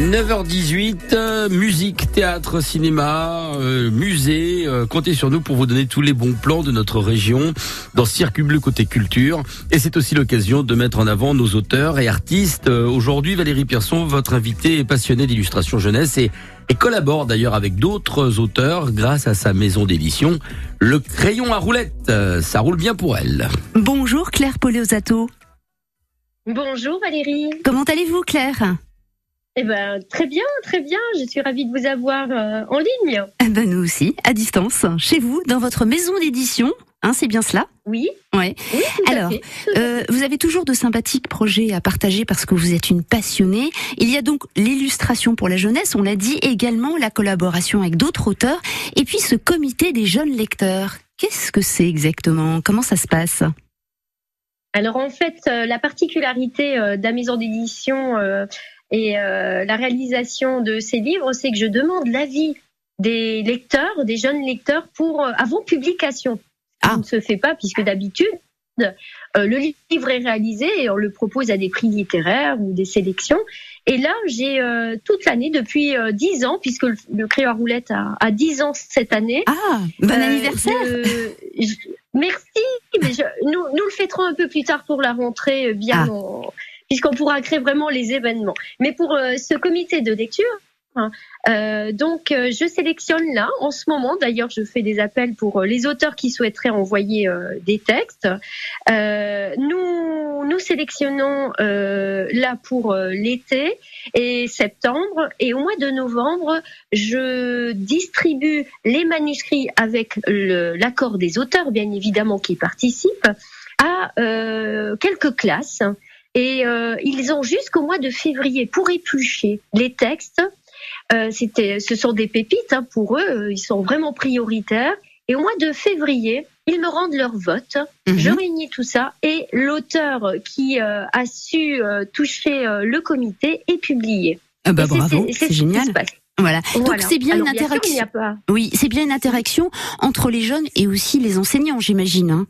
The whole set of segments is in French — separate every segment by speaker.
Speaker 1: 9h18, euh, musique, théâtre, cinéma, euh, musée. euh, comptez sur nous pour vous donner tous les bons plans de notre région dans Circuit Bleu côté culture. Et c'est aussi l'occasion de mettre en avant nos auteurs et artistes. Euh, Aujourd'hui, Valérie Pierson, votre invitée est passionnée d'illustration jeunesse et, et collabore d'ailleurs avec d'autres auteurs grâce à sa maison d'édition, Le Crayon à roulette. Euh, Ça roule bien pour elle.
Speaker 2: Bonjour Claire Poleosato.
Speaker 3: Bonjour Valérie.
Speaker 2: Comment allez-vous Claire?
Speaker 3: Eh ben très bien, très bien. Je suis ravie de vous avoir euh, en ligne.
Speaker 2: Eh ben, Nous aussi, à distance, chez vous, dans votre maison d'édition. Hein, c'est bien cela?
Speaker 3: Oui.
Speaker 2: Ouais.
Speaker 3: Oui. Tout
Speaker 2: Alors,
Speaker 3: à fait. Tout à
Speaker 2: Euh, vous avez toujours de sympathiques projets à partager parce que vous êtes une passionnée. Il y a donc l'illustration pour la jeunesse, on l'a dit, également la collaboration avec d'autres auteurs, et puis ce comité des jeunes lecteurs. Qu'est-ce que c'est exactement? Comment ça se passe?
Speaker 3: Alors en fait, euh, la particularité de la maison d'édition et euh, la réalisation de ces livres, c'est que je demande l'avis des lecteurs, des jeunes lecteurs, pour euh, avant publication.
Speaker 2: Ah.
Speaker 3: Ça ne se fait pas puisque d'habitude. euh, le livre est réalisé et on le propose à des prix littéraires ou des sélections. Et là, j'ai euh, toute l'année, depuis euh, 10 ans, puisque le, le à roulette a, 10 ans cette année,
Speaker 2: Ah, bon
Speaker 3: euh,
Speaker 2: anniversaire
Speaker 3: je- je- Merci, mais je- nous, nous le fêterons un peu plus tard pour la rentrée, bien
Speaker 2: Ah.
Speaker 3: Puisqu'on pourra créer vraiment les événements. Mais pour euh, ce comité de lecture, hein, euh, donc euh, je sélectionne là en ce moment. D'ailleurs, je fais des appels pour euh, les auteurs qui souhaiteraient envoyer des textes. Nous nous sélectionnons là pour l'été et septembre et au mois de novembre, je distribue les manuscrits avec l'accord des auteurs, bien évidemment, qui participent, à quelques classes. Et euh, ils ont jusqu'au mois de février pour éplucher les textes. Euh, c'était, ce sont des pépites hein, pour eux, ils sont vraiment prioritaires. Et au mois de février, ils me rendent leur vote.
Speaker 2: Mhm.
Speaker 3: Je réunis tout ça et l'auteur qui euh, a su euh, toucher le comité est publié.
Speaker 2: Ah bah bravo,
Speaker 3: c'est-
Speaker 2: génial.
Speaker 3: passe.
Speaker 2: Voilà. Donc
Speaker 3: Voilà.
Speaker 2: c'est bien
Speaker 3: Alors,
Speaker 2: une interaction.
Speaker 3: pas.
Speaker 2: Oui, c'est bien une interaction entre les jeunes et aussi les enseignants, j'imagine. Hein.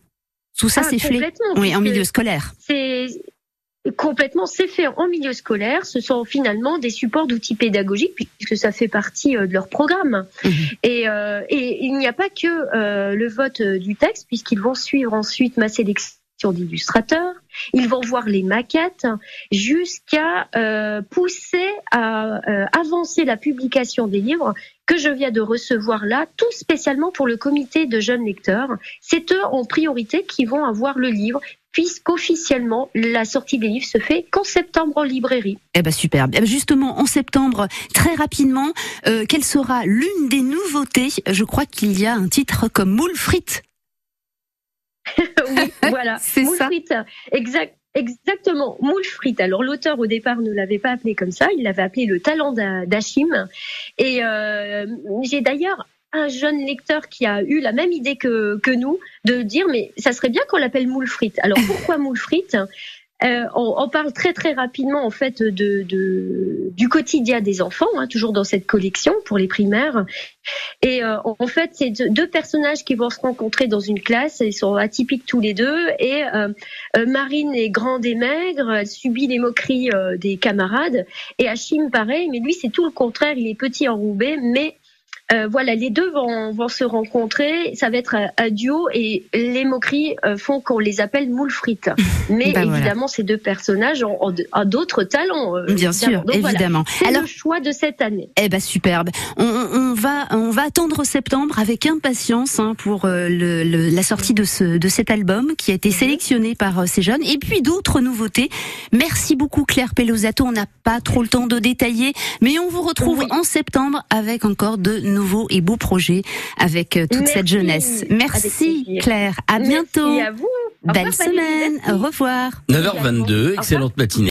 Speaker 2: Tout ça,
Speaker 3: Ah,
Speaker 2: c'est fait. Oui, en milieu scolaire.
Speaker 3: C'est complètement, c'est fait en milieu scolaire. Ce sont finalement des supports d'outils pédagogiques puisque ça fait partie euh, de leur programme.
Speaker 2: Mhm.
Speaker 3: Et, euh, et il n'y a pas que euh, le vote euh, du texte puisqu'ils vont suivre ensuite ma sélection d'illustrateurs. Ils vont voir les maquettes jusqu'à euh, pousser à euh, avancer la publication des livres que je viens de recevoir là, tout spécialement pour le comité de jeunes lecteurs. C'est eux en priorité qui vont avoir le livre puisqu'officiellement la sortie des livres se fait qu'en septembre en librairie.
Speaker 2: Eh ben superbe. Eh ben, justement, en septembre, très rapidement, euh, quelle sera l'une des nouveautés? Je crois qu'il y a un titre comme moule frites.
Speaker 3: oui, voilà.
Speaker 2: C'est ça.
Speaker 3: frites. Exact. Exactement, moule frites. Alors l'auteur au départ ne l'avait pas appelé comme ça, il l'avait appelé le talent d'A- d'Achim. Et euh, j'ai d'ailleurs un jeune lecteur qui a eu la même idée que, que nous de dire mais ça serait bien qu'on l'appelle moule frites. Alors pourquoi moule frites Euh, on, on parle très très rapidement en fait de, de du quotidien des enfants, hein, toujours dans cette collection pour les primaires. Et euh, en fait, c'est deux personnages qui vont se rencontrer dans une classe. Ils sont atypiques tous les deux. Et euh, euh, Marine est grande et maigre. Elle subit les moqueries euh, des camarades. Et Achim, pareil. Mais lui, c'est tout le contraire. Il est petit enroubé, mais euh, voilà, les deux vont, vont se rencontrer. Ça va être un, un duo et les moqueries euh, font qu'on les appelle moules frites. Mais
Speaker 2: voilà.
Speaker 3: évidemment, ces deux personnages ont, ont de- ont d'autres talents. euh,
Speaker 2: Bien sûr,
Speaker 3: évidemment. Donc voilà,
Speaker 2: évidemment. Alors,
Speaker 3: le choix de cette année.
Speaker 2: eh ben superbe. On, va, on va attendre septembre avec impatience hein, pour euh, le, le- la sortie de ce, de cet album qui a été sélectionné par euh, ces jeunes et puis d'autres nouveautés. Merci beaucoup Claire Pelosato. On n'a pas trop le temps de détailler, mais on vous retrouve
Speaker 3: Oui.
Speaker 2: en septembre avec encore de nouveaux et beaux projets avec euh, toute
Speaker 3: Merci.
Speaker 2: cette jeunesse. Merci. Claire. À bientôt.
Speaker 3: Merci à vous.
Speaker 2: Belle semaine.
Speaker 3: Merci.
Speaker 2: Au revoir.
Speaker 1: 9h22, excellente matinée.